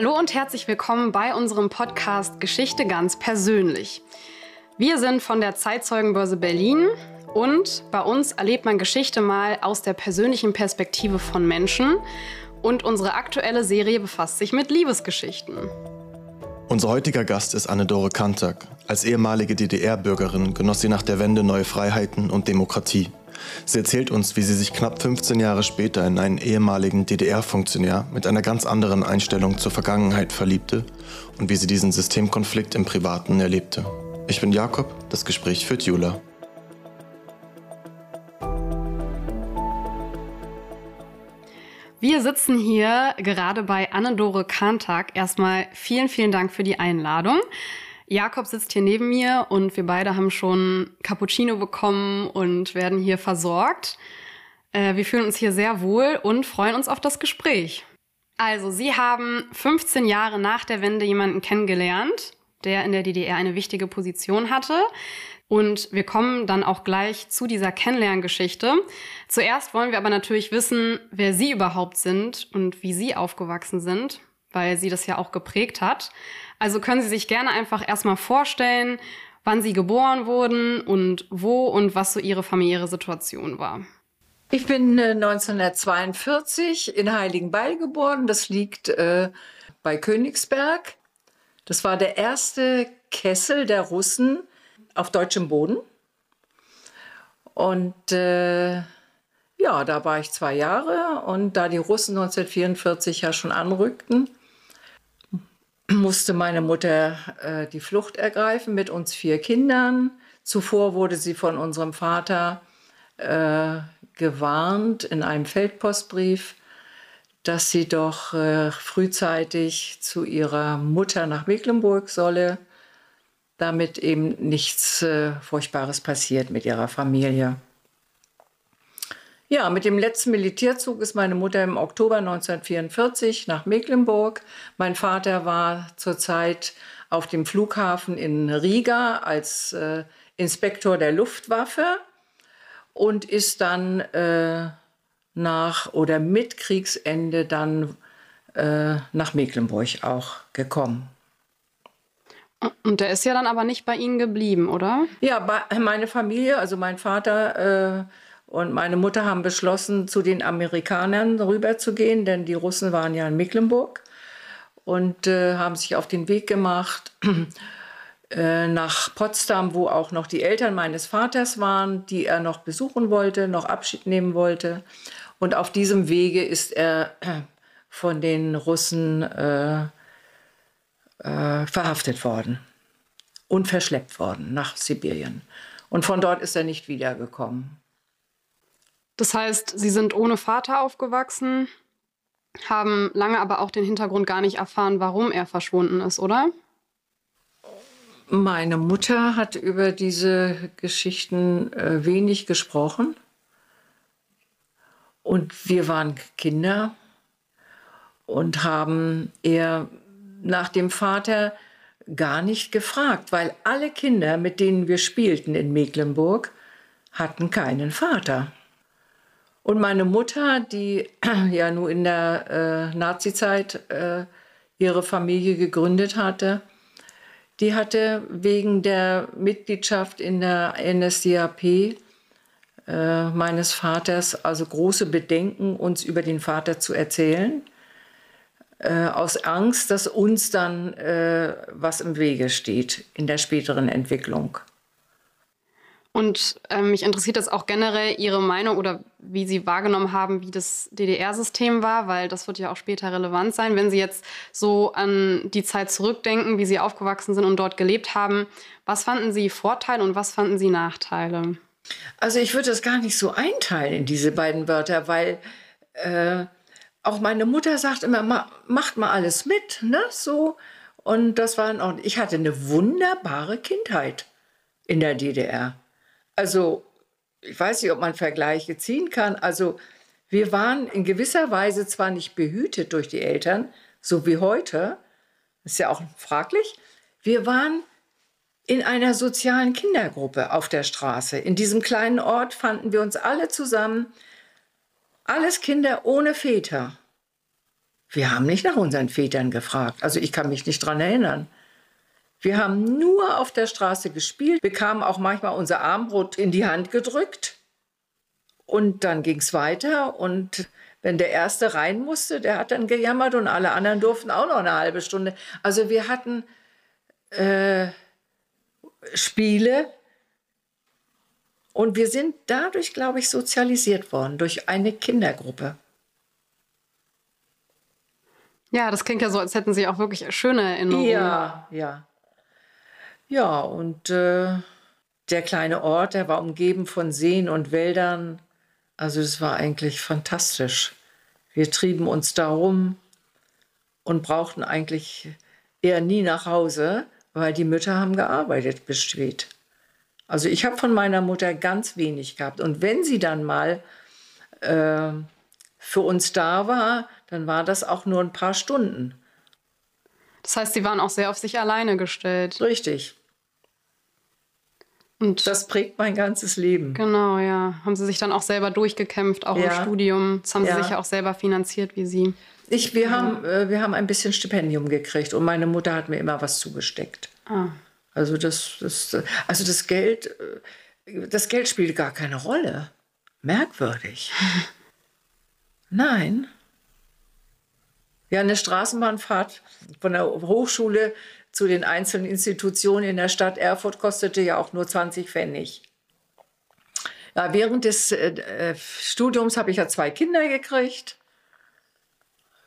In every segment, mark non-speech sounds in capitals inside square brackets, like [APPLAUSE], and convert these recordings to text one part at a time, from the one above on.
Hallo und herzlich willkommen bei unserem Podcast Geschichte ganz persönlich. Wir sind von der Zeitzeugenbörse Berlin und bei uns erlebt man Geschichte mal aus der persönlichen Perspektive von Menschen und unsere aktuelle Serie befasst sich mit Liebesgeschichten. Unser heutiger Gast ist Anne-Dore Kantak. Als ehemalige DDR-Bürgerin genoss sie nach der Wende neue Freiheiten und Demokratie. Sie erzählt uns, wie sie sich knapp 15 Jahre später in einen ehemaligen DDR-Funktionär mit einer ganz anderen Einstellung zur Vergangenheit verliebte und wie sie diesen Systemkonflikt im Privaten erlebte. Ich bin Jakob, das Gespräch führt Jula. Wir sitzen hier gerade bei Anne-Dore Kantak. Erstmal vielen, vielen Dank für die Einladung. Jakob sitzt hier neben mir und wir beide haben schon Cappuccino bekommen und werden hier versorgt. Äh, wir fühlen uns hier sehr wohl und freuen uns auf das Gespräch. Also, Sie haben 15 Jahre nach der Wende jemanden kennengelernt, der in der DDR eine wichtige Position hatte. Und wir kommen dann auch gleich zu dieser Kennenlerngeschichte. Zuerst wollen wir aber natürlich wissen, wer Sie überhaupt sind und wie Sie aufgewachsen sind, weil Sie das ja auch geprägt hat. Also können Sie sich gerne einfach erstmal vorstellen, wann Sie geboren wurden und wo und was so Ihre familiäre Situation war. Ich bin äh, 1942 in Heiligenbeil geboren. Das liegt äh, bei Königsberg. Das war der erste Kessel der Russen auf deutschem Boden. Und äh, ja, da war ich zwei Jahre. Und da die Russen 1944 ja schon anrückten, musste meine Mutter äh, die Flucht ergreifen mit uns vier Kindern. Zuvor wurde sie von unserem Vater äh, gewarnt in einem Feldpostbrief, dass sie doch äh, frühzeitig zu ihrer Mutter nach Mecklenburg solle, damit eben nichts äh, Furchtbares passiert mit ihrer Familie. Ja, mit dem letzten Militärzug ist meine Mutter im Oktober 1944 nach Mecklenburg. Mein Vater war zurzeit auf dem Flughafen in Riga als äh, Inspektor der Luftwaffe und ist dann äh, nach oder mit Kriegsende dann äh, nach Mecklenburg auch gekommen. Und der ist ja dann aber nicht bei Ihnen geblieben, oder? Ja, meine Familie, also mein Vater äh, und meine Mutter haben beschlossen, zu den Amerikanern rüberzugehen, denn die Russen waren ja in Mecklenburg und äh, haben sich auf den Weg gemacht [CLEARS THROAT] äh, nach Potsdam, wo auch noch die Eltern meines Vaters waren, die er noch besuchen wollte, noch Abschied nehmen wollte. Und auf diesem Wege ist er [CLEARS THROAT] von den Russen äh, äh verhaftet worden und verschleppt worden nach Sibirien. Und von dort ist er nicht wiedergekommen. Das heißt, sie sind ohne Vater aufgewachsen, haben lange aber auch den Hintergrund gar nicht erfahren, warum er verschwunden ist, oder? Meine Mutter hat über diese Geschichten äh, wenig gesprochen. Und wir waren Kinder und haben eher nach dem Vater gar nicht gefragt, weil alle Kinder, mit denen wir spielten in Mecklenburg, hatten keinen Vater. Und meine Mutter, die [CLEARS THROAT] ja nur in der äh, Nazizeit äh, ihre Familie gegründet hatte, die hatte wegen der Mitgliedschaft in der NSDAP äh, meines Vaters also große Bedenken, uns über den Vater zu erzählen, äh, aus Angst, dass uns dann äh, was im Wege steht in der späteren Entwicklung. Und ähm, mich interessiert das auch generell Ihre Meinung oder wie Sie wahrgenommen haben, wie das DDR-System war, weil das wird ja auch später relevant sein. Wenn Sie jetzt so an die Zeit zurückdenken, wie Sie aufgewachsen sind und dort gelebt haben, was fanden Sie Vorteile und was fanden Sie Nachteile? Also ich würde das gar nicht so einteilen in diese beiden Wörter, weil äh, auch meine Mutter sagt immer, ma, macht mal alles mit, ne? So. Und das war in Ordnung. Ich hatte eine wunderbare Kindheit in der DDR. Also, ich weiß nicht, ob man Vergleiche ziehen kann. Also, wir waren in gewisser Weise zwar nicht behütet durch die Eltern, so wie heute, ist ja auch fraglich, wir waren in einer sozialen Kindergruppe auf der Straße. In diesem kleinen Ort fanden wir uns alle zusammen, alles Kinder ohne Väter. Wir haben nicht nach unseren Vätern gefragt. Also ich kann mich nicht dran erinnern. Wir haben nur auf der Straße gespielt, bekamen auch manchmal unser Armbrot in die Hand gedrückt. Und dann ging es weiter. Und wenn der Erste rein musste, der hat dann gejammert und alle anderen durften auch noch eine halbe Stunde. Also wir hatten äh, Spiele und wir sind dadurch, glaube ich, sozialisiert worden, durch eine Kindergruppe. Ja, das klingt ja so, als hätten Sie auch wirklich schöne Erinnerungen. Ja, ja. Ja, und äh, der kleine Ort, der war umgeben von Seen und Wäldern. Also es war eigentlich fantastisch. Wir trieben uns da rum und brauchten eigentlich eher nie nach Hause, weil die Mütter haben gearbeitet bis spät. Also ich habe von meiner Mutter ganz wenig gehabt. Und wenn sie dann mal äh, für uns da war, dann war das auch nur ein paar Stunden. Das heißt, Sie waren auch sehr auf sich alleine gestellt. Richtig. Und das prägt mein ganzes Leben. Genau, ja. Haben Sie sich dann auch selber durchgekämpft, auch ja. im Studium. Das haben Sie ja. sich ja auch selber finanziert, wie Sie. Ich, wir, ja. haben, äh, wir haben ein bisschen Stipendium gekriegt und meine Mutter hat mir immer was zugesteckt. Ah. Also das, das, also das Geld, äh, das Geld spielt gar keine Rolle. Merkwürdig. [LAUGHS] Nein. Ja, eine Straßenbahnfahrt von der Hochschule zu den einzelnen Institutionen in der Stadt Erfurt kostete ja auch nur 20 Pfennig. Ja, während des äh, Studiums habe ich ja zwei Kinder gekriegt.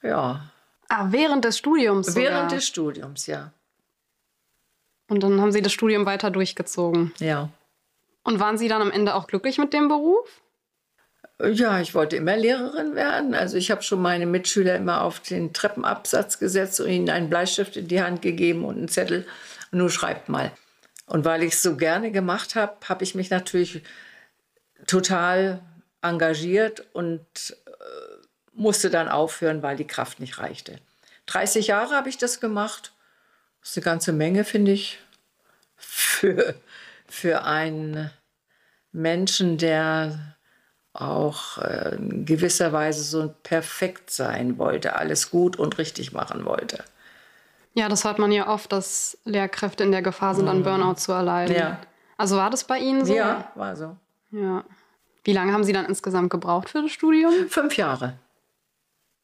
Ja. Ah, während des Studiums? Sogar. Während des Studiums, ja. Und dann haben Sie das Studium weiter durchgezogen. Ja. Und waren Sie dann am Ende auch glücklich mit dem Beruf? Ja, ich wollte immer Lehrerin werden. Also ich habe schon meine Mitschüler immer auf den Treppenabsatz gesetzt und ihnen einen Bleistift in die Hand gegeben und einen Zettel. Nur schreibt mal. Und weil ich es so gerne gemacht habe, habe ich mich natürlich total engagiert und äh, musste dann aufhören, weil die Kraft nicht reichte. 30 Jahre habe ich das gemacht. Das ist eine ganze Menge, finde ich, für, für einen Menschen, der auch äh, in gewisser Weise so perfekt sein wollte, alles gut und richtig machen wollte. Ja, das hört man ja oft, dass Lehrkräfte in der Gefahr sind, an mhm. Burnout zu erleiden. Ja. Also war das bei Ihnen so? Ja, war so. Ja. Wie lange haben Sie dann insgesamt gebraucht für das Studium? Fünf Jahre.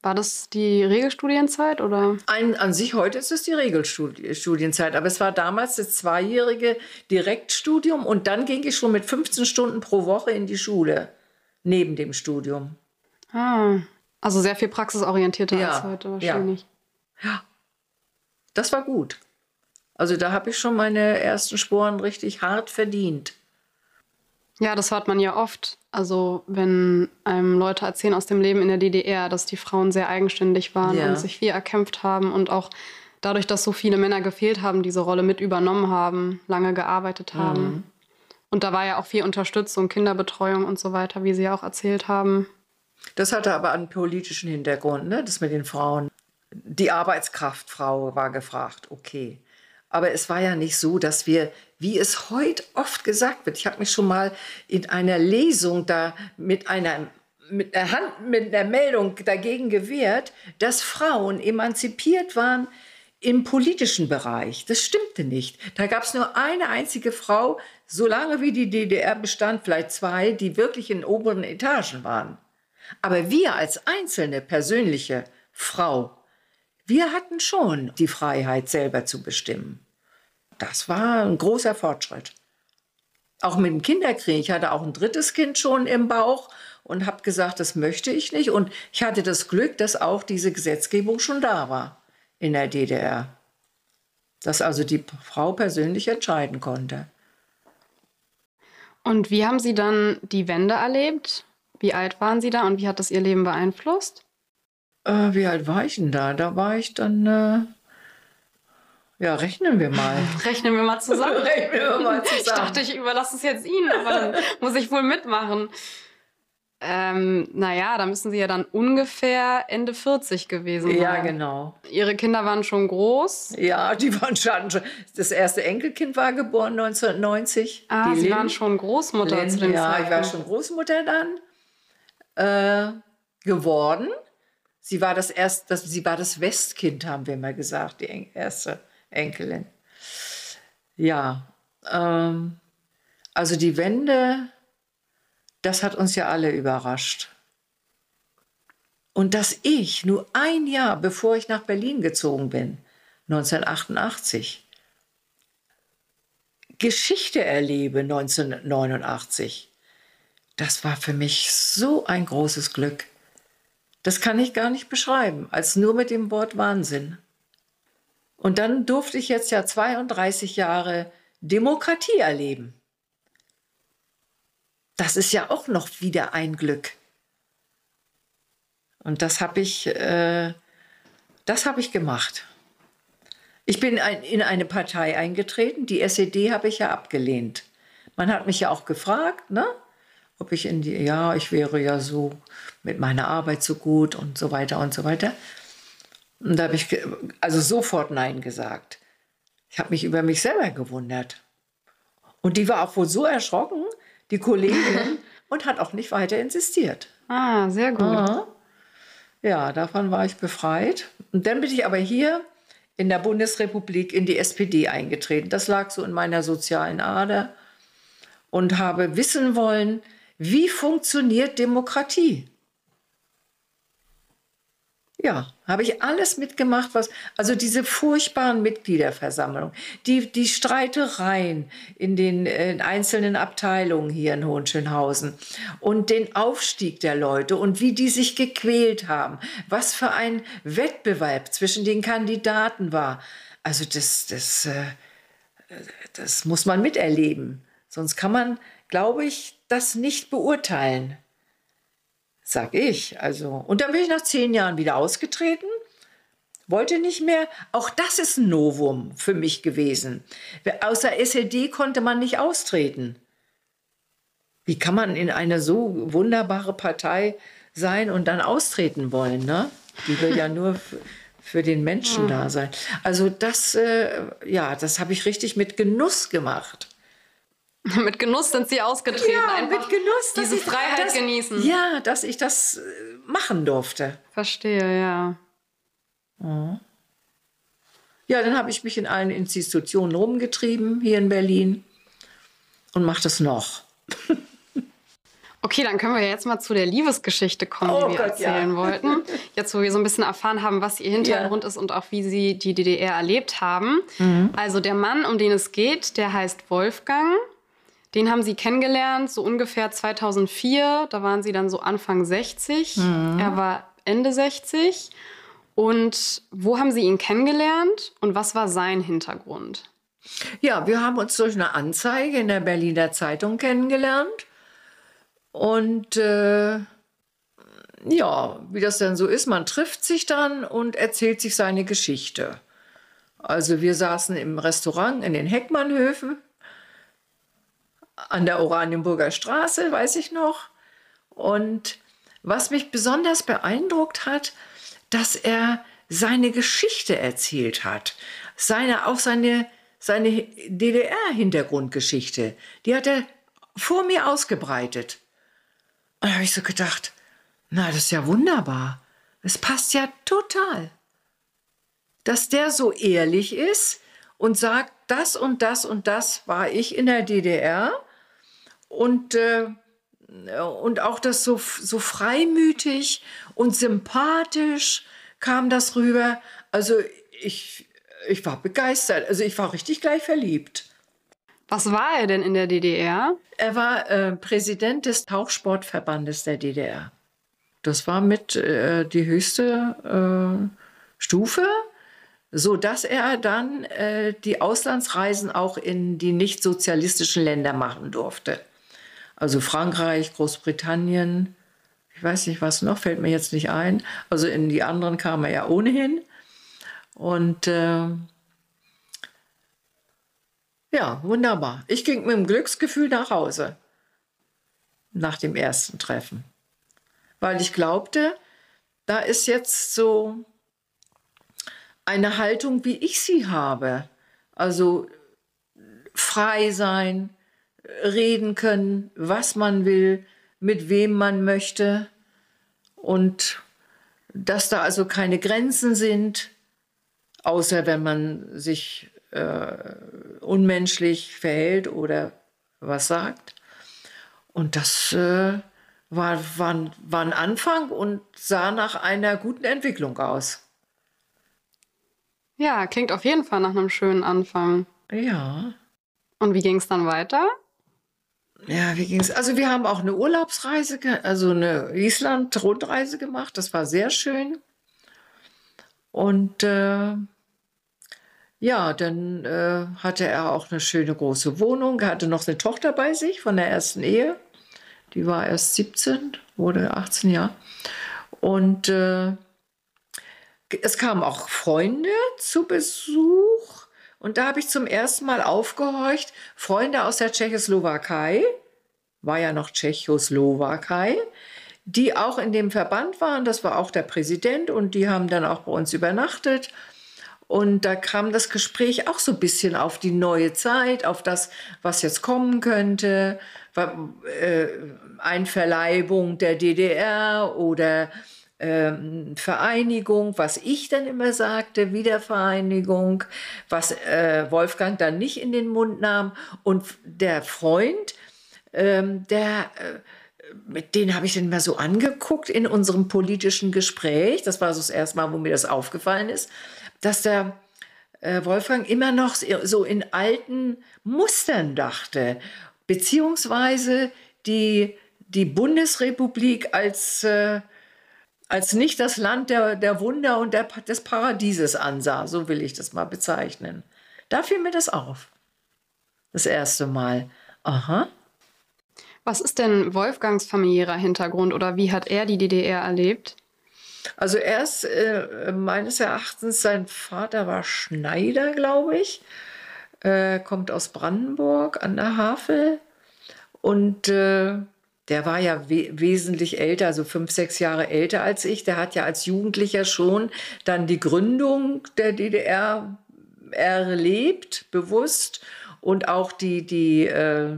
War das die Regelstudienzeit oder? Ein, an sich heute ist es die Regelstudienzeit, aber es war damals das zweijährige Direktstudium und dann ging ich schon mit 15 Stunden pro Woche in die Schule neben dem Studium. Ah, also sehr viel praxisorientierter ja, als heute wahrscheinlich. Ja. ja, das war gut. Also da habe ich schon meine ersten Sporen richtig hart verdient. Ja, das hört man ja oft. Also wenn einem Leute erzählen aus dem Leben in der DDR, dass die Frauen sehr eigenständig waren ja. und sich viel erkämpft haben und auch dadurch, dass so viele Männer gefehlt haben, diese Rolle mit übernommen haben, lange gearbeitet haben. Mhm. Und da war ja auch viel Unterstützung, Kinderbetreuung und so weiter, wie Sie ja auch erzählt haben. Das hatte aber einen politischen Hintergrund, ne? das mit den Frauen. Die Arbeitskraftfrau war gefragt, okay. Aber es war ja nicht so, dass wir, wie es heute oft gesagt wird, ich habe mich schon mal in einer Lesung da mit einer mit einer, Hand, mit einer Meldung dagegen gewehrt, dass Frauen emanzipiert waren im politischen Bereich. Das stimmte nicht. Da gab es nur eine einzige Frau, solange wie die DDR bestand, vielleicht zwei, die wirklich in oberen Etagen waren. Aber wir als einzelne persönliche Frau, wir hatten schon die Freiheit, selber zu bestimmen. Das war ein großer Fortschritt. Auch mit dem Kinderkrieg. Ich hatte auch ein drittes Kind schon im Bauch und habe gesagt, das möchte ich nicht. Und ich hatte das Glück, dass auch diese Gesetzgebung schon da war in der DDR. Dass also die Frau persönlich entscheiden konnte. Und wie haben Sie dann die Wende erlebt? Wie alt waren Sie da und wie hat das Ihr Leben beeinflusst? Äh, wie alt war ich denn da? Da war ich dann. Äh ja, rechnen wir mal. [LAUGHS] rechnen wir mal [LAUGHS] zusammen. rechnen wir mal zusammen. Ich dachte, ich überlasse es jetzt Ihnen, aber dann muss ich wohl mitmachen. Ähm, naja, da müssen Sie ja dann ungefähr Ende 40 gewesen sein. Ja, genau. Ihre Kinder waren schon groß? Ja, die [LAUGHS] waren schon. Das erste Enkelkind war geboren 1990. Ah, Sie Lynn. waren schon Großmutter Lynn, zu dem Ja, Zeitpunkt. ich war schon Großmutter dann äh, geworden. Sie war das erst, das, sie war das Westkind, haben wir mal gesagt, die erste Enkelin. Ja, ähm, also die Wende, das hat uns ja alle überrascht. Und dass ich nur ein Jahr bevor ich nach Berlin gezogen bin, 1988, Geschichte erlebe 1989, das war für mich so ein großes Glück. Das kann ich gar nicht beschreiben, als nur mit dem Wort Wahnsinn. Und dann durfte ich jetzt ja 32 Jahre Demokratie erleben. Das ist ja auch noch wieder ein Glück. Und das habe ich, äh, das ich gemacht. Ich bin ein, in eine Partei eingetreten. Die SED habe ich ja abgelehnt. Man hat mich ja auch gefragt, ne? ob ich in die, ja, ich wäre ja so mit meiner Arbeit so gut und so weiter und so weiter. Und da habe ich also sofort Nein gesagt. Ich habe mich über mich selber gewundert. Und die war auch wohl so erschrocken, die Kollegin, [LAUGHS] und hat auch nicht weiter insistiert. Ah, sehr gut. Aha. Ja, davon war ich befreit. Und dann bin ich aber hier in der Bundesrepublik in die SPD eingetreten. Das lag so in meiner sozialen Ader und habe wissen wollen, wie funktioniert Demokratie? Ja, habe ich alles mitgemacht, was, also diese furchtbaren Mitgliederversammlungen, die, die Streitereien in den in einzelnen Abteilungen hier in Hohenschönhausen und den Aufstieg der Leute und wie die sich gequält haben, was für ein Wettbewerb zwischen den Kandidaten war. Also das, das, äh, das muss man miterleben. Sonst kann man, glaube ich, das nicht beurteilen. Sag ich. Also. Und dann bin ich nach zehn Jahren wieder ausgetreten, wollte nicht mehr. Auch das ist ein Novum für mich gewesen. Außer SED konnte man nicht austreten. Wie kann man in eine so wunderbare Partei sein und dann austreten wollen? Ne? Die will ja nur für den Menschen da sein. Also das, äh, ja, das habe ich richtig mit Genuss gemacht. [LAUGHS] mit Genuss sind sie ausgetreten. Ja, Einfach mit Genuss. Diese ich, Freiheit das, genießen. Ja, dass ich das äh, machen durfte. Verstehe, ja. Mhm. Ja, dann habe ich mich in allen Institutionen rumgetrieben hier in Berlin und mache das noch. [LAUGHS] Okay, dann können wir jetzt mal zu der Liebesgeschichte kommen, oh die wir Gott, erzählen ja. wollten. [LAUGHS] Jetzt, wo wir so ein bisschen erfahren haben, was ihr Hintergrund ja. ist und auch wie sie die DDR erlebt haben. Mhm. Also der Mann, um den es geht, der heißt Wolfgang. Den haben sie kennengelernt, so ungefähr 2004. Da waren sie dann so Anfang 60. Mhm. Er war Ende 60. Und wo haben Sie ihn kennengelernt und was war sein Hintergrund? Ja, wir haben uns durch eine Anzeige in der Berliner Zeitung kennengelernt. Und äh, ja, wie das denn so ist, man trifft sich dann und erzählt sich seine Geschichte. Also wir saßen im Restaurant in den Heckmannhöfen an der Oranienburger Straße, weiß ich noch. Und was mich besonders beeindruckt hat, dass er seine Geschichte erzählt hat. Seine, auch seine, seine DDR-Hintergrundgeschichte. Die hat er vor mir ausgebreitet. Und da habe ich so gedacht, na, das ist ja wunderbar. Es passt ja total. Dass der so ehrlich ist und sagt, das und das und das war ich in der DDR und, äh, und auch das so, so freimütig und sympathisch kam das rüber. Also ich, ich war begeistert. Also ich war richtig gleich verliebt. Was war er denn in der DDR? Er war äh, Präsident des Tauchsportverbandes der DDR. Das war mit äh, die höchste äh, Stufe, so dass er dann äh, die Auslandsreisen auch in die nicht sozialistischen Länder machen durfte. Also Frankreich, Großbritannien, ich weiß nicht was noch, fällt mir jetzt nicht ein. Also in die anderen kam er ja ohnehin. Und äh, ja, wunderbar. Ich ging mit dem Glücksgefühl nach Hause nach dem ersten Treffen, weil ich glaubte, da ist jetzt so eine Haltung, wie ich sie habe. Also frei sein, reden können, was man will, mit wem man möchte. Und dass da also keine Grenzen sind, außer wenn man sich äh, unmenschlich verhält oder was sagt. Und das äh, war, war, war ein Anfang und sah nach einer guten Entwicklung aus. Ja, klingt auf jeden Fall nach einem schönen Anfang. Ja. Und wie ging es dann weiter? Ja, wie ging es? Also wir haben auch eine Urlaubsreise, also eine Island-Rundreise gemacht. Das war sehr schön. Und äh, ja, dann äh, hatte er auch eine schöne große Wohnung. Er hatte noch eine Tochter bei sich von der ersten Ehe. Die war erst 17, wurde 18 Jahre. Und äh, es kamen auch Freunde zu Besuch. Und da habe ich zum ersten Mal aufgehorcht, Freunde aus der Tschechoslowakei, war ja noch Tschechoslowakei, die auch in dem Verband waren. Das war auch der Präsident und die haben dann auch bei uns übernachtet. Und da kam das Gespräch auch so ein bisschen auf die neue Zeit, auf das, was jetzt kommen könnte, äh, Einverleibung der DDR oder ähm, Vereinigung, was ich dann immer sagte, Wiedervereinigung, was äh, Wolfgang dann nicht in den Mund nahm. Und der Freund, ähm, der, äh, mit den habe ich dann mal so angeguckt in unserem politischen Gespräch. Das war so das erste Mal, wo mir das aufgefallen ist dass der äh, Wolfgang immer noch so in alten Mustern dachte, beziehungsweise die, die Bundesrepublik als, äh, als nicht das Land der, der Wunder und der, des Paradieses ansah, so will ich das mal bezeichnen. Da fiel mir das auf. Das erste Mal. Aha. Was ist denn Wolfgangs familiärer Hintergrund oder wie hat er die DDR erlebt? Also er ist äh, meines Erachtens, sein Vater war Schneider, glaube ich, äh, kommt aus Brandenburg an der Havel und äh, der war ja we wesentlich älter, also fünf, sechs Jahre älter als ich. Der hat ja als Jugendlicher schon dann die Gründung der DDR erlebt, bewusst und auch die, die äh,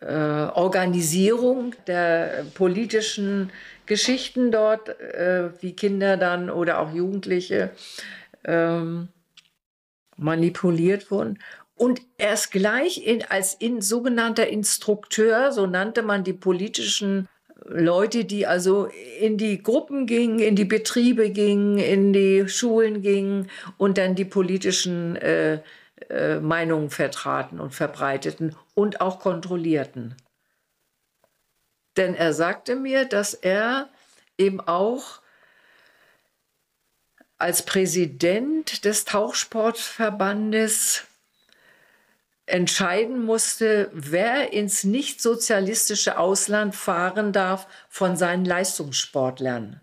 äh, Organisierung der politischen Geschichten dort, äh, wie Kinder dann oder auch Jugendliche ähm, manipuliert wurden. Und erst gleich in, als in, sogenannter Instrukteur, so nannte man die politischen Leute, die also in die Gruppen gingen, in die Betriebe gingen, in die Schulen gingen und dann die politischen äh, äh, Meinungen vertraten und verbreiteten und auch kontrollierten. Denn er sagte mir, dass er eben auch als Präsident des Tauchsportverbandes entscheiden musste, wer ins nicht sozialistische Ausland fahren darf von seinen Leistungssportlern.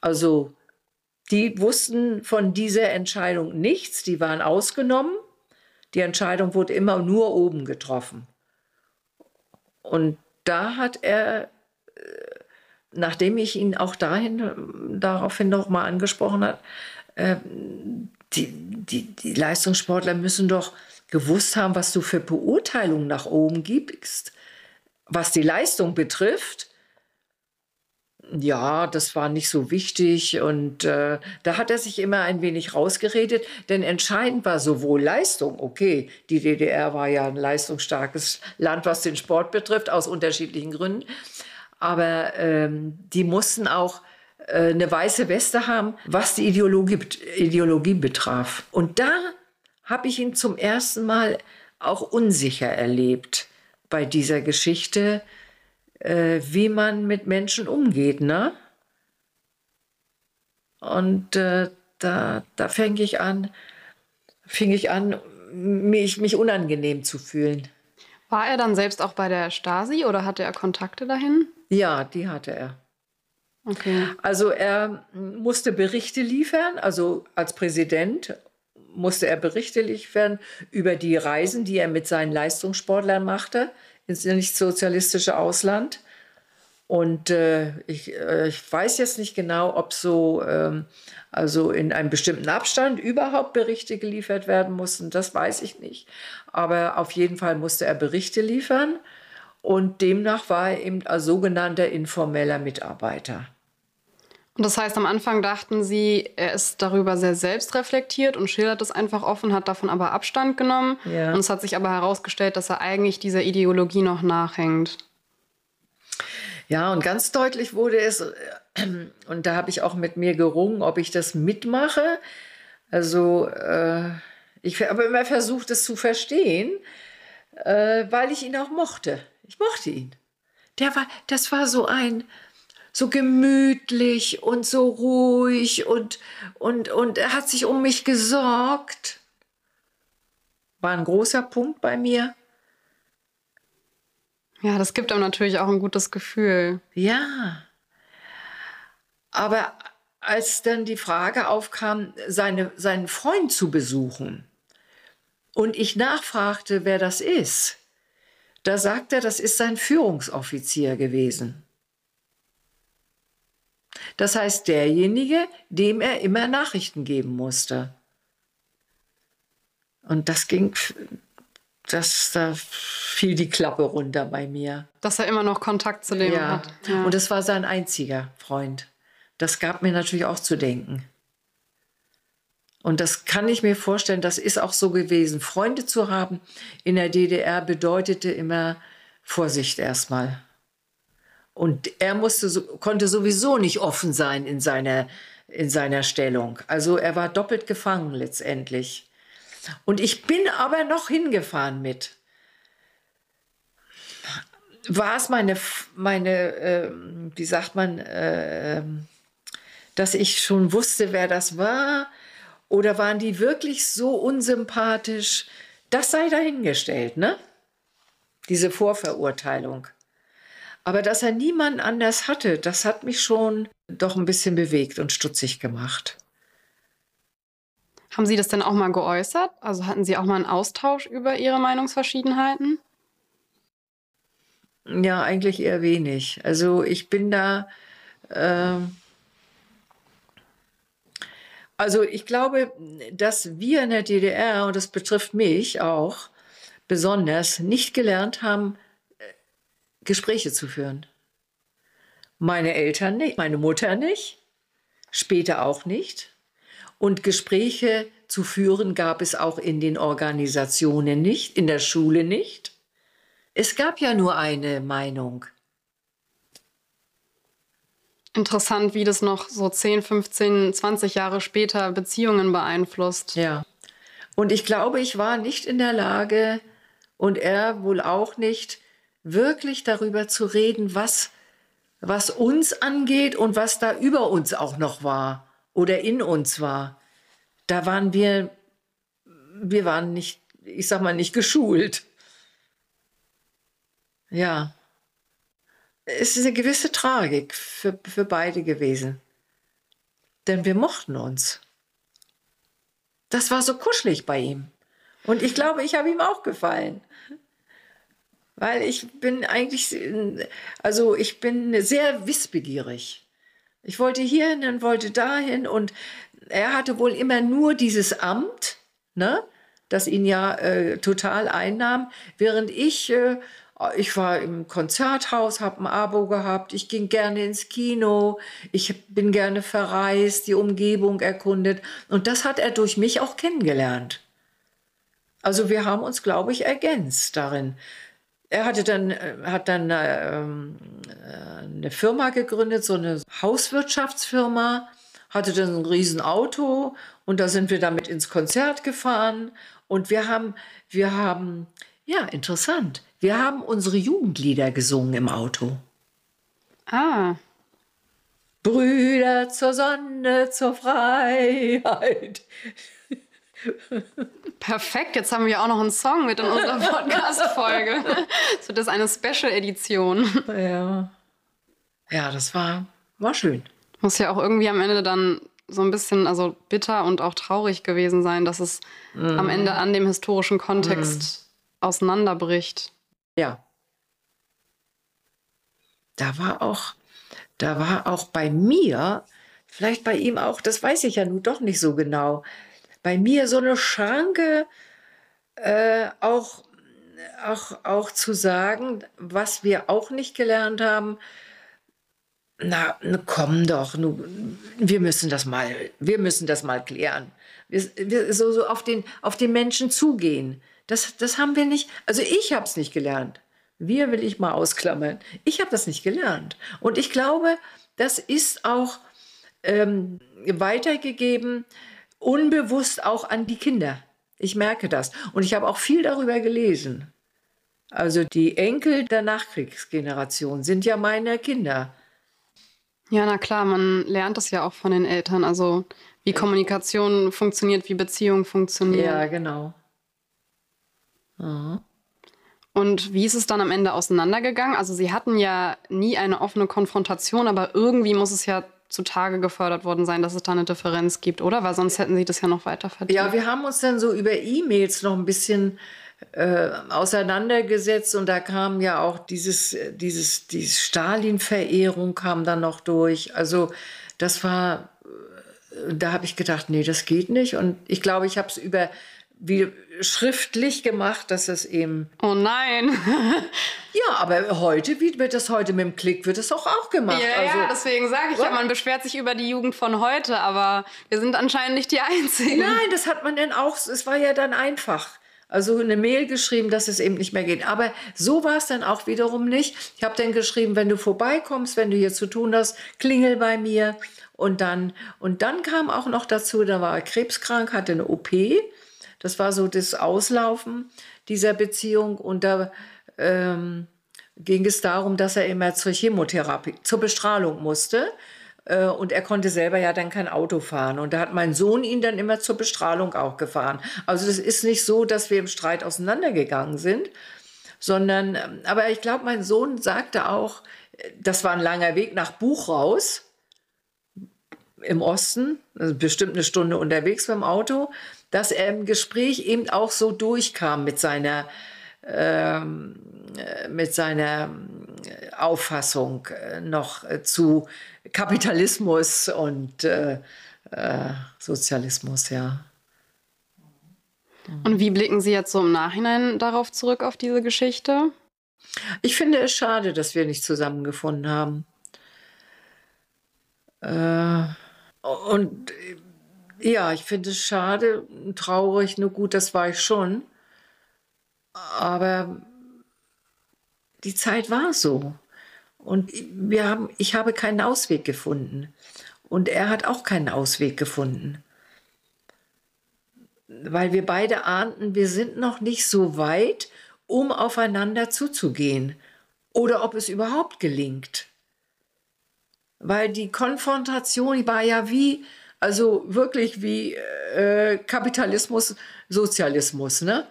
Also die wussten von dieser Entscheidung nichts, die waren ausgenommen. Die Entscheidung wurde immer nur oben getroffen. Und da hat er, äh, nachdem ich ihn auch dahin, daraufhin nochmal angesprochen habe, äh, die, die, die Leistungssportler müssen doch gewusst haben, was du für Beurteilungen nach oben gibst, was die Leistung betrifft ja, das war nicht so wichtig und äh, da hat er sich immer ein wenig rausgeredet, denn entscheidend war sowohl Leistung, okay, die DDR war ja ein leistungsstarkes Land, was den Sport betrifft, aus unterschiedlichen Gründen, aber ähm, die mussten auch eine weiße Weste haben, was die Ideologie, Ideologie betraf. Und da habe ich ihn zum ersten Mal auch unsicher erlebt bei dieser Geschichte äh, wie man mit Menschen umgeht, ne? Und äh, da, da fing ich an, fing ich an, mich, mich unangenehm zu fühlen. War er dann selbst auch bei der Stasi oder hatte er Kontakte dahin? Ja, die hatte er. Okay. Also er musste Berichte liefern, also als Präsident musste er Berichte liefern über die Reisen, die er mit seinen Leistungssportlern machte ins nicht sozialistische Ausland. Und äh, ich, äh, ich weiß jetzt nicht genau, ob so ähm, also in einem bestimmten Abstand überhaupt Berichte geliefert werden mussten. Das weiß ich nicht. Aber auf jeden Fall musste er Berichte liefern. Und demnach war er eben als sogenannter informeller Mitarbeiter. Und das heißt, am Anfang dachten Sie, er ist darüber sehr selbstreflektiert und schildert es einfach offen, hat davon aber Abstand genommen. Ja. Und es hat sich aber herausgestellt, dass er eigentlich dieser Ideologie noch nachhängt. Ja, und ganz deutlich wurde es, äh, und da habe ich auch mit mir gerungen, ob ich das mitmache. Also, äh, ich habe immer versucht, es zu verstehen, äh, weil ich ihn auch mochte. Ich mochte ihn. Der war, das war so ein, so gemütlich und so ruhig und, und, und er hat sich um mich gesorgt. War ein großer Punkt bei mir. Ja, das gibt einem natürlich auch ein gutes Gefühl. Ja. Aber als dann die Frage aufkam, seine, seinen Freund zu besuchen und ich nachfragte, wer das ist, da sagt er, das ist sein Führungsoffizier gewesen. Das heißt, derjenige, dem er immer Nachrichten geben musste. Und das ging, das, da fiel die Klappe runter bei mir. Dass er immer noch Kontakt zu dem Ja. hat. Ja. Und es war sein einziger Freund. Das gab mir natürlich auch zu denken. Und das kann ich mir vorstellen, das ist auch so gewesen. Freunde zu haben in der DDR bedeutete immer Vorsicht erstmal. Und er musste, konnte sowieso nicht offen sein in seiner, in seiner Stellung. Also er war doppelt gefangen letztendlich. Und ich bin aber noch hingefahren mit. War es meine, meine ähm, wie sagt man, ähm, dass ich schon wusste, wer das war? Oder waren die wirklich so unsympathisch? Das sei dahingestellt, ne? Diese Vorverurteilung. Aber dass er niemanden anders hatte, das hat mich schon doch ein bisschen bewegt und stutzig gemacht. Haben Sie das denn auch mal geäußert? Also hatten Sie auch mal einen Austausch über Ihre Meinungsverschiedenheiten? Ja, eigentlich eher wenig. Also ich bin da. ähm, also ich glaube, dass wir in der DDR, und das betrifft mich auch besonders, nicht gelernt haben, äh, Gespräche zu führen. Meine Eltern nicht, meine Mutter nicht, später auch nicht. Und Gespräche zu führen gab es auch in den Organisationen nicht, in der Schule nicht. Es gab ja nur eine Meinung. Interessant, wie das noch so 10, 15, 20 Jahre später Beziehungen beeinflusst. Ja. Und ich glaube, ich war nicht in der Lage und er wohl auch nicht, wirklich darüber zu reden, was, was uns angeht und was da über uns auch noch war oder in uns war. Da waren wir, wir waren nicht, ich sag mal, nicht geschult. Ja. Es ist eine gewisse Tragik für, für beide gewesen. Denn wir mochten uns. Das war so kuschelig bei ihm. Und ich glaube, ich habe ihm auch gefallen. Weil ich bin eigentlich, also ich bin sehr wissbegierig. Ich wollte hierhin und wollte dahin und er hatte wohl immer nur dieses Amt, ne, das ihn ja äh, total einnahm, während ich, äh, ich war im Konzerthaus, habe ein Abo gehabt, ich ging gerne ins Kino, ich bin gerne verreist, die Umgebung erkundet und das hat er durch mich auch kennengelernt. Also wir haben uns, glaube ich, ergänzt darin. Er hatte dann, äh, hat dann ähm, äh, eine Firma gegründet, so eine Hauswirtschaftsfirma, hatte dann ein Riesenauto und da sind wir damit ins Konzert gefahren und wir haben, wir haben, ja, interessant, wir haben unsere Jugendlieder gesungen im Auto. Ah, Brüder zur Sonne, zur Freiheit. perfekt. Jetzt haben wir auch noch einen Song mit in unserer [LAUGHS] Podcast-Folge. So, das ist eine Special-Edition. Ja. Ja, das war, war schön. Muss ja auch irgendwie am Ende dann so ein bisschen, also bitter und auch traurig gewesen sein, dass es am Ende an dem historischen Kontext auseinanderbricht. Ja. Da war auch, da war auch bei mir, vielleicht bei ihm auch, das weiß ich ja nun doch nicht so genau, bei mir so eine Schranke, äh, auch, auch, auch zu sagen, was wir auch nicht gelernt haben, na, komm doch, nu, wir müssen das mal, wir müssen das mal klären. Wir, wir, so, so auf den, auf den Menschen zugehen. Das, das haben wir nicht, also ich habe es nicht gelernt. Wir will ich mal ausklammern. Ich habe das nicht gelernt. Und ich glaube, das ist auch ähm, weitergegeben, unbewusst auch an die Kinder. Ich merke das. Und ich habe auch viel darüber gelesen. Also die Enkel der Nachkriegsgeneration sind ja meine Kinder. Ja, na klar, man lernt das ja auch von den Eltern. Also wie Kommunikation funktioniert, wie Beziehung funktioniert. Ja, genau. Und wie ist es dann am Ende auseinandergegangen? Also Sie hatten ja nie eine offene Konfrontation, aber irgendwie muss es ja zutage gefördert worden sein, dass es da eine Differenz gibt, oder? Weil sonst hätten Sie das ja noch weiter verdient. Ja, wir haben uns dann so über E-Mails noch ein bisschen äh, auseinandergesetzt und da kam ja auch dieses, dieses, dieses Stalin-Verehrung kam dann noch durch. Also das war, äh, da habe ich gedacht, nee, das geht nicht. Und ich glaube, ich habe es über wie schriftlich gemacht, dass es eben. Oh nein. [LAUGHS] ja, aber heute, wie wird das heute mit dem Klick, wird es auch, auch gemacht. Ja, also, ja deswegen sage ich ja, man beschwert sich über die Jugend von heute, aber wir sind anscheinend nicht die Einzigen. Nein, das hat man dann auch, es war ja dann einfach. Also eine Mail geschrieben, dass es eben nicht mehr geht. Aber so war es dann auch wiederum nicht. Ich habe dann geschrieben, wenn du vorbeikommst, wenn du hier zu tun hast, klingel bei mir. Und dann, und dann kam auch noch dazu, da war er krebskrank, hatte eine OP. Das war so das Auslaufen dieser Beziehung und da ähm, ging es darum, dass er immer zur Chemotherapie, zur Bestrahlung musste. Äh, und er konnte selber ja dann kein Auto fahren. Und da hat mein Sohn ihn dann immer zur Bestrahlung auch gefahren. Also das ist nicht so, dass wir im Streit auseinandergegangen sind, sondern, ähm, aber ich glaube, mein Sohn sagte auch, das war ein langer Weg nach Buchhaus im Osten, also bestimmt eine Stunde unterwegs beim Auto dass er im Gespräch eben auch so durchkam mit seiner, ähm, mit seiner Auffassung äh, noch zu Kapitalismus und äh, äh, Sozialismus, ja. Und wie blicken Sie jetzt so im Nachhinein darauf zurück, auf diese Geschichte? Ich finde es schade, dass wir nicht zusammengefunden haben. Äh, und ja, ich finde es schade, traurig, nur gut, das war ich schon. Aber die Zeit war so. Und wir haben, ich habe keinen Ausweg gefunden. Und er hat auch keinen Ausweg gefunden. Weil wir beide ahnten, wir sind noch nicht so weit, um aufeinander zuzugehen. Oder ob es überhaupt gelingt. Weil die Konfrontation war ja wie, also wirklich wie äh, Kapitalismus, Sozialismus. Ne?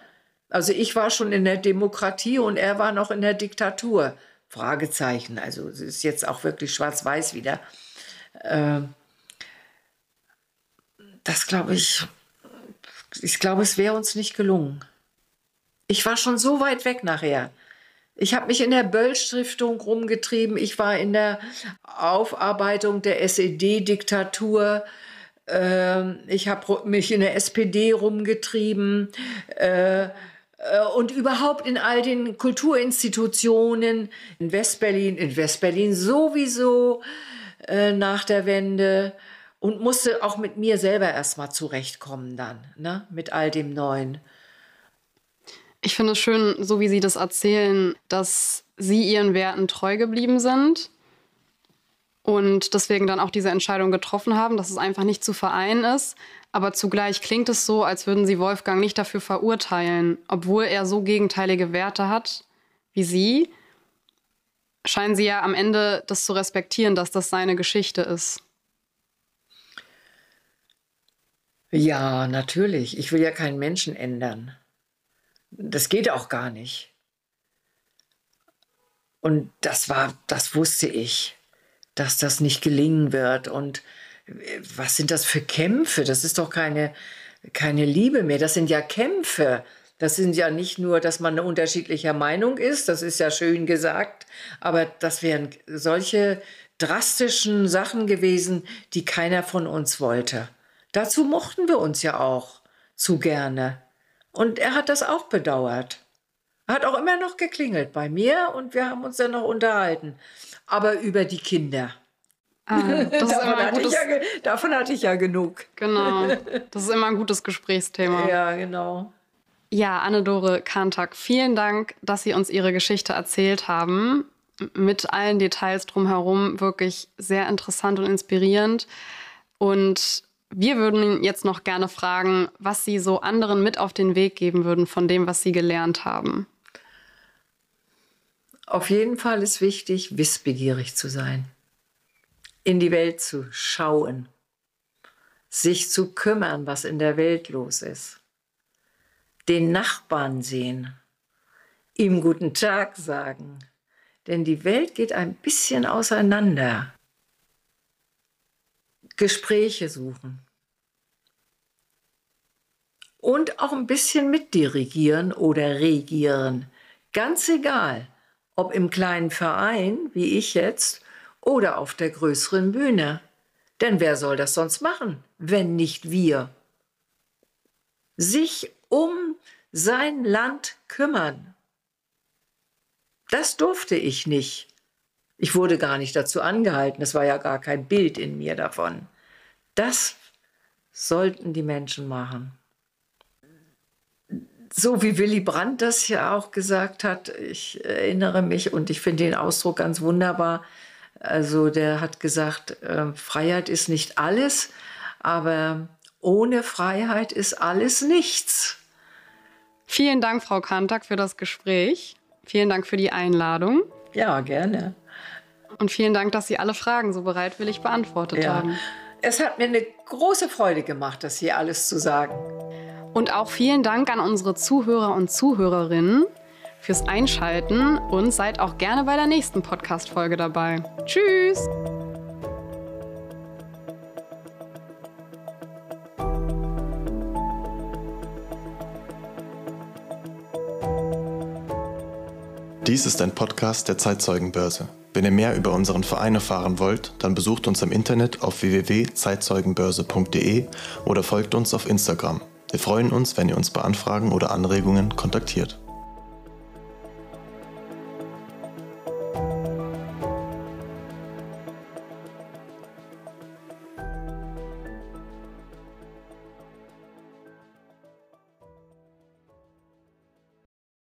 Also ich war schon in der Demokratie und er war noch in der Diktatur. Fragezeichen. Also es ist jetzt auch wirklich schwarz-weiß wieder. Äh, das glaube ich, ich glaube, es wäre uns nicht gelungen. Ich war schon so weit weg nachher. Ich habe mich in der Böll-Stiftung rumgetrieben. Ich war in der Aufarbeitung der SED-Diktatur. Ähm, ich habe mich in der SPD rumgetrieben äh, äh, und überhaupt in all den Kulturinstitutionen in Westberlin, in Westberlin sowieso äh, nach der Wende und musste auch mit mir selber erstmal zurechtkommen dann, ne, mit all dem Neuen. Ich finde es schön, so wie Sie das erzählen, dass Sie Ihren Werten treu geblieben sind und deswegen dann auch diese Entscheidung getroffen haben, dass es einfach nicht zu vereinen ist. Aber zugleich klingt es so, als würden sie Wolfgang nicht dafür verurteilen, obwohl er so gegenteilige Werte hat wie sie. Scheinen sie ja am Ende das zu respektieren, dass das seine Geschichte ist. Ja, natürlich. Ich will ja keinen Menschen ändern. Das geht auch gar nicht. Und das war, das wusste ich dass das nicht gelingen wird. Und äh, was sind das für Kämpfe? Das ist doch keine, keine Liebe mehr. Das sind ja Kämpfe. Das sind ja nicht nur, dass man unterschiedlicher Meinung ist, das ist ja schön gesagt, aber das wären solche drastischen Sachen gewesen, die keiner von uns wollte. Dazu mochten wir uns ja auch zu gerne. Und er hat das auch bedauert. Hat auch immer noch geklingelt bei mir und wir haben uns dann noch unterhalten aber über die Kinder. Ah, [LAUGHS] davon, hatte gutes, ja, davon hatte ich ja genug. genau. [LAUGHS] Das ist immer ein gutes Gesprächsthema. Ja, genau. Ja, Anne-Dore Kantak, vielen Dank, dass Sie uns Ihre Geschichte erzählt haben. Mit allen Details drumherum wirklich sehr interessant und inspirierend. Und wir würden jetzt noch gerne fragen, was Sie so anderen mit auf den Weg geben würden von dem, was Sie gelernt haben. Auf jeden Fall ist wichtig, wissbegierig zu sein, in die Welt zu schauen, sich zu kümmern, was in der Welt los ist, den Nachbarn sehen, ihm guten Tag sagen, denn die Welt geht ein bisschen auseinander. Gespräche suchen. Und auch ein bisschen mitdirigieren oder regieren. Ganz egal, ob im kleinen Verein, wie ich jetzt, oder auf der größeren Bühne. Denn wer soll das sonst machen, wenn nicht wir? Sich um sein Land kümmern. Das durfte ich nicht. Ich wurde gar nicht dazu angehalten, es war ja gar kein Bild in mir davon. Das sollten die Menschen machen so wie Willy Brandt das ja auch gesagt hat, ich erinnere mich und ich finde den Ausdruck ganz wunderbar. Also der hat gesagt, äh, Freiheit ist nicht alles, aber ohne Freiheit ist alles nichts. Vielen Dank, Frau Kantak, für das Gespräch. Vielen Dank für die Einladung. Ja, gerne. Und vielen Dank, dass Sie alle Fragen so bereitwillig beantwortet Ja. haben. Es hat mir eine große Freude gemacht, das hier alles zu sagen. Und auch vielen Dank an unsere Zuhörer und Zuhörerinnen fürs Einschalten und seid auch gerne bei der nächsten Podcast-Folge dabei. Tschüss! Dies ist ein Podcast der Zeitzeugenbörse. Wenn ihr mehr über unseren Verein erfahren wollt, dann besucht uns im Internet auf www.zeitzeugenbörse.de oder folgt uns auf Instagram. Wir freuen uns, wenn ihr uns bei Anfragen oder Anregungen kontaktiert.